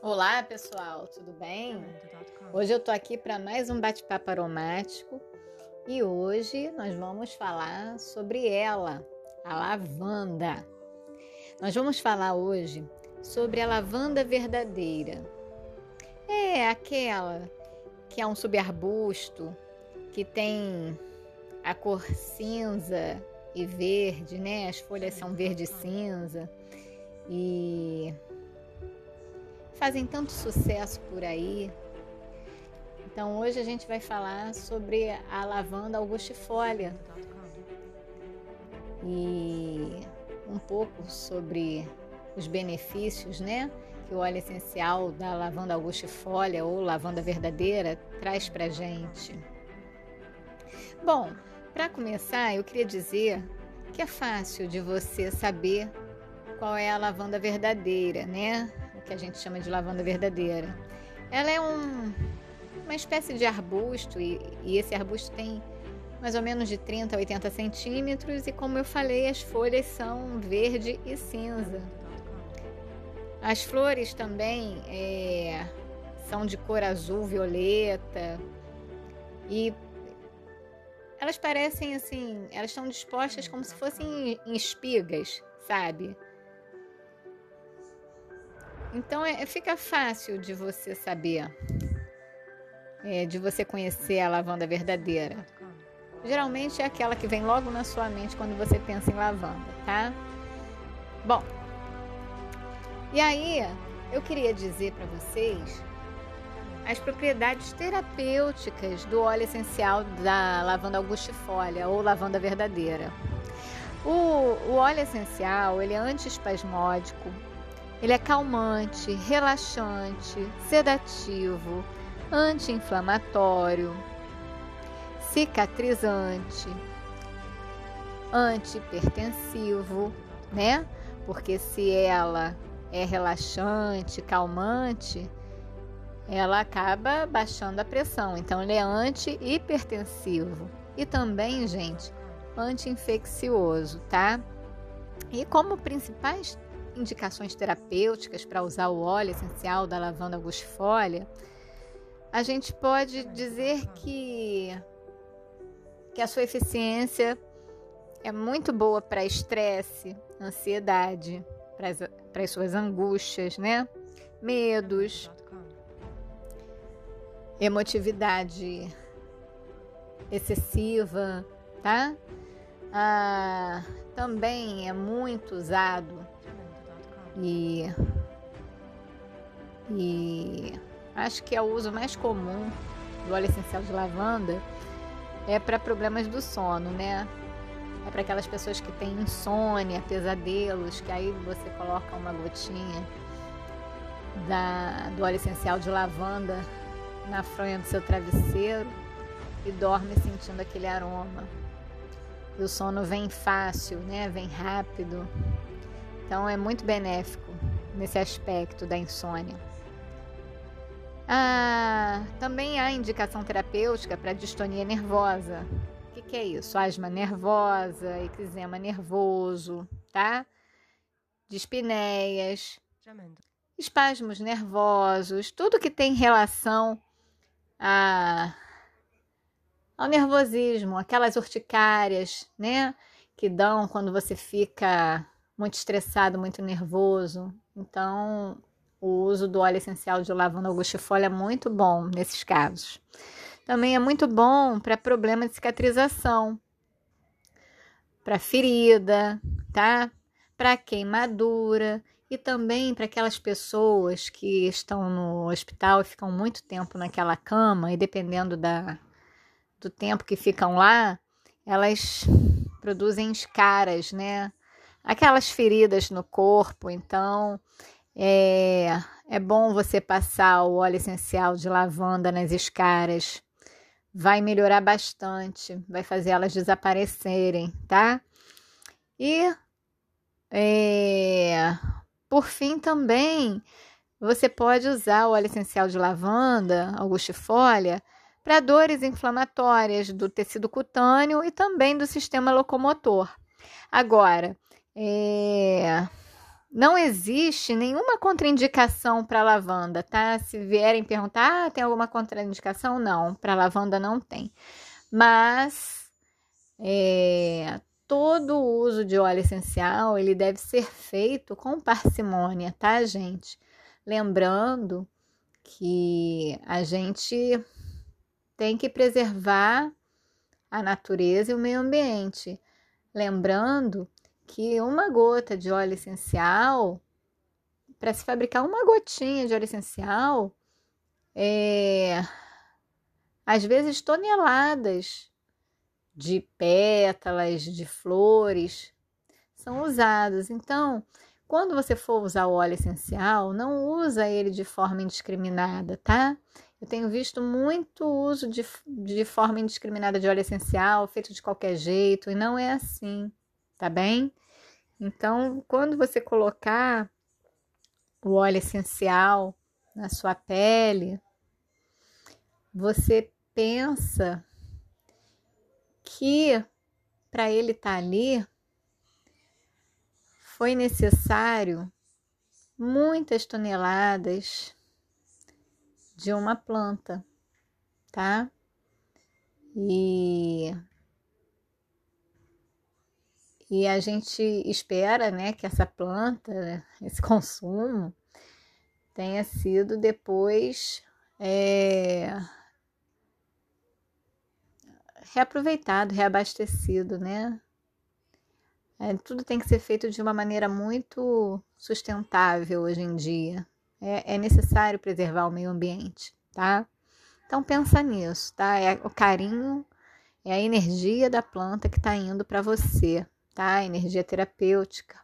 Olá, pessoal, tudo bem? Hoje eu tô aqui para mais um bate-papo aromático e hoje nós vamos falar sobre ela, a lavanda. Nós vamos falar hoje sobre a lavanda verdadeira. É aquela que é um subarbusto que tem a cor cinza e verde, né? As folhas são verde e cinza e fazem tanto sucesso por aí. Então hoje a gente vai falar sobre a lavanda augustifolia e um pouco sobre os benefícios, né? Que o óleo essencial da lavanda augustifolia ou lavanda verdadeira traz para gente. Bom, para começar, eu queria dizer que é fácil de você saber qual é a lavanda verdadeira, né? Que a gente chama de lavanda verdadeira. Ela é um, uma espécie de arbusto e, e esse arbusto tem mais ou menos de 30 a 80 centímetros e como eu falei, as folhas são verde e cinza. As flores também é, são de cor azul, violeta e elas parecem assim, elas estão dispostas como se fossem em espigas, sabe? Então é, fica fácil de você saber, é, de você conhecer a lavanda verdadeira. Geralmente é aquela que vem logo na sua mente quando você pensa em lavanda, tá? Bom, e aí eu queria dizer para vocês as propriedades terapêuticas do óleo essencial da lavanda augustifolia ou lavanda verdadeira. O, o óleo essencial ele é antiespasmódico, ele é calmante, relaxante, sedativo, anti-inflamatório, cicatrizante, antipertensivo, né? Porque se ela é relaxante, calmante, ela acaba baixando a pressão. Então, ele é anti-hipertensivo e também, gente, anti-infeccioso, tá? E como principais indicações terapêuticas para usar o óleo essencial da lavanda augustifolia, a gente pode dizer que, que a sua eficiência é muito boa para estresse, ansiedade, para as suas angústias, né? Medos, emotividade excessiva, tá? Ah, também é muito usado e, e acho que é o uso mais comum do óleo essencial de lavanda é para problemas do sono, né? É para aquelas pessoas que têm insônia, pesadelos, que aí você coloca uma gotinha da, do óleo essencial de lavanda na fronha do seu travesseiro e dorme sentindo aquele aroma. E o sono vem fácil, né? Vem rápido. Então é muito benéfico nesse aspecto da insônia. Ah, também há indicação terapêutica para distonia nervosa. O que, que, é isso? Asma nervosa, eczema nervoso, tá? Dispneias, espasmos nervosos, tudo que tem relação a, ao nervosismo, aquelas urticárias, né? Que dão quando você fica muito estressado, muito nervoso. Então, o uso do óleo essencial de lavanda augustifolia é muito bom nesses casos. Também é muito bom para problema de cicatrização, para ferida, tá? Para queimadura e também para aquelas pessoas que estão no hospital e ficam muito tempo naquela cama e dependendo da, do tempo que ficam lá, elas produzem escaras, né? Aquelas feridas no corpo. Então, é, é bom você passar o óleo essencial de lavanda nas escaras. Vai melhorar bastante, vai fazer elas desaparecerem, tá? E é, por fim também você pode usar o óleo essencial de lavanda, augustifolia, para dores inflamatórias do tecido cutâneo e também do sistema locomotor. Agora, é... não existe nenhuma contraindicação para lavanda, tá? Se vierem perguntar, ah, tem alguma contraindicação? Não, para lavanda não tem. Mas é, todo o uso de óleo essencial ele deve ser feito com parcimônia, tá, gente? Lembrando que a gente tem que preservar a natureza e o meio ambiente. Lembrando que uma gota de óleo essencial, para se fabricar uma gotinha de óleo essencial, é, às vezes toneladas de pétalas, de flores são usados. Então, quando você for usar o óleo essencial, não usa ele de forma indiscriminada, tá? Eu tenho visto muito uso de, de forma indiscriminada de óleo essencial, feito de qualquer jeito, e não é assim tá bem? Então, quando você colocar o óleo essencial na sua pele, você pensa que para ele estar tá ali foi necessário muitas toneladas de uma planta, tá? E e a gente espera né, que essa planta, esse consumo, tenha sido depois é, reaproveitado, reabastecido, né? É, tudo tem que ser feito de uma maneira muito sustentável hoje em dia. É, é necessário preservar o meio ambiente, tá? Então pensa nisso, tá? É o carinho, é a energia da planta que está indo para você, tá? Energia terapêutica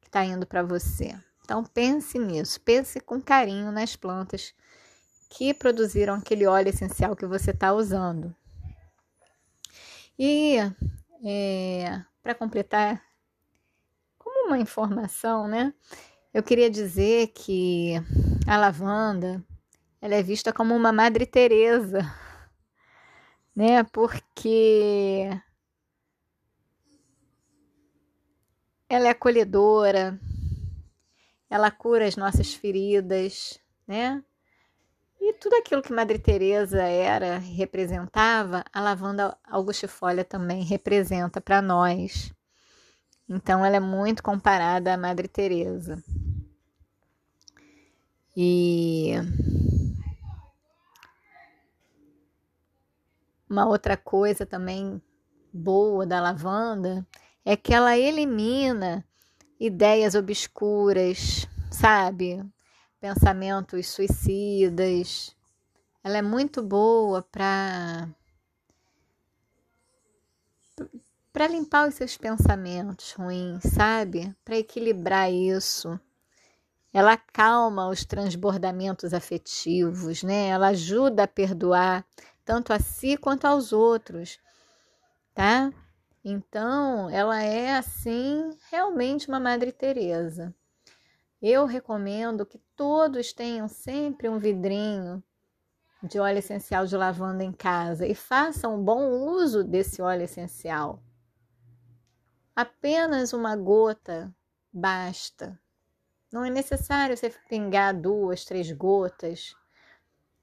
que está indo para você. Então pense nisso, pense com carinho nas plantas que produziram aquele óleo essencial que você está usando. E é, para completar, como uma informação, né? Eu queria dizer que a lavanda ela é vista como uma Madre Teresa, né? Porque Ela é acolhedora, ela cura as nossas feridas, né? E tudo aquilo que Madre Teresa era, representava, a lavanda augustifolia também representa para nós. Então ela é muito comparada à Madre Teresa. E uma outra coisa também boa da lavanda é que ela elimina ideias obscuras, sabe? Pensamentos suicidas. Ela é muito boa para para limpar os seus pensamentos ruins, sabe? Para equilibrar isso. Ela calma os transbordamentos afetivos, né? Ela ajuda a perdoar tanto a si quanto aos outros, tá? Então, ela é assim realmente uma Madre Teresa. Eu recomendo que todos tenham sempre um vidrinho de óleo essencial de lavanda em casa e façam um bom uso desse óleo essencial. Apenas uma gota basta. Não é necessário você pingar duas, três gotas.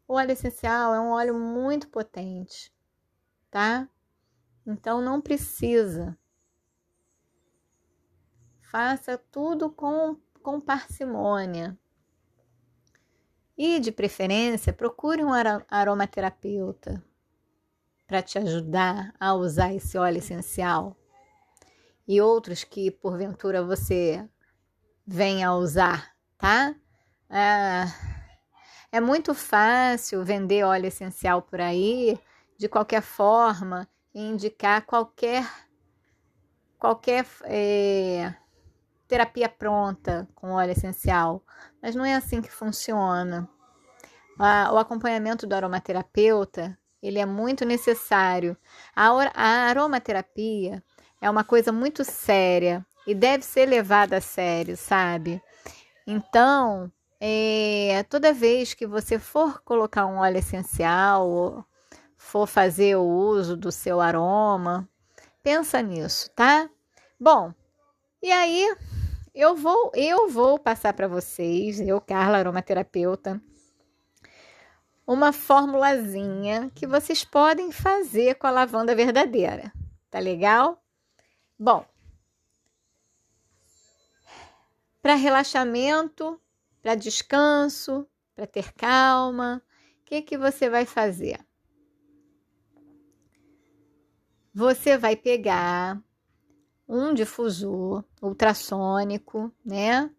O óleo essencial é um óleo muito potente, tá? Então não precisa. Faça tudo com, com parcimônia. E, de preferência, procure um aromaterapeuta para te ajudar a usar esse óleo essencial. E outros que, porventura, você venha a usar, tá? É, é muito fácil vender óleo essencial por aí, de qualquer forma, indicar qualquer qualquer é, terapia pronta com óleo essencial, mas não é assim que funciona. o acompanhamento do aromaterapeuta ele é muito necessário. A, a aromaterapia é uma coisa muito séria e deve ser levada a sério, sabe? Então, é, toda vez que você for colocar um óleo essencial for fazer o uso do seu aroma, pensa nisso, tá? Bom, e aí eu vou, eu vou passar para vocês, eu, Carla, aromaterapeuta, uma formulazinha que vocês podem fazer com a lavanda verdadeira. Tá legal? Bom, para relaxamento, para descanso, para ter calma, o que que você vai fazer? Você vai pegar um difusor ultrassônico, né?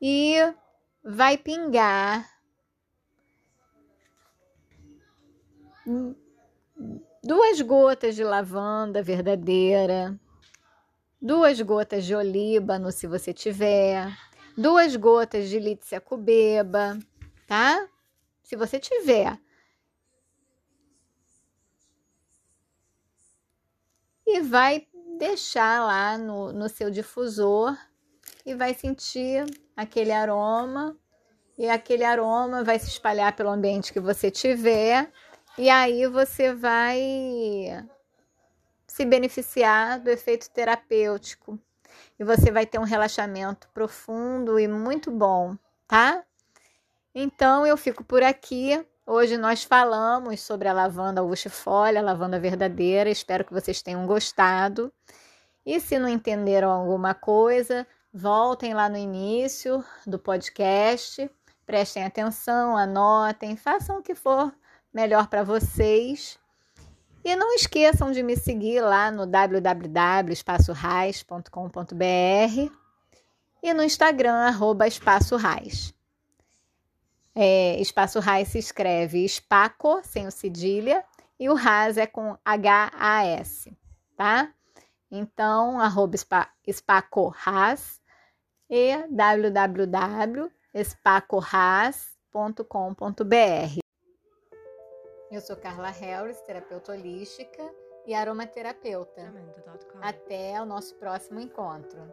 E vai pingar duas gotas de lavanda verdadeira, duas gotas de olíbano, se você tiver, duas gotas de lítia cubeba, tá? Se você tiver. E vai deixar lá no, no seu difusor e vai sentir aquele aroma. E aquele aroma vai se espalhar pelo ambiente que você tiver. E aí você vai se beneficiar do efeito terapêutico. E você vai ter um relaxamento profundo e muito bom, tá? Então eu fico por aqui. Hoje nós falamos sobre a lavanda uxifolha, a lavanda verdadeira. Espero que vocês tenham gostado. E se não entenderam alguma coisa, voltem lá no início do podcast, prestem atenção, anotem, façam o que for melhor para vocês. E não esqueçam de me seguir lá no www.espaçorais.com.br e no Instagram, arroba. É, Espaço Rais se escreve Espaco, sem o cedilha, e o Ras é com H-A-S, tá? Então, arroba Espaco Ras e www.espacorras.com.br. Eu sou Carla Harris, terapeuta holística e aromaterapeuta. Até o nosso próximo encontro.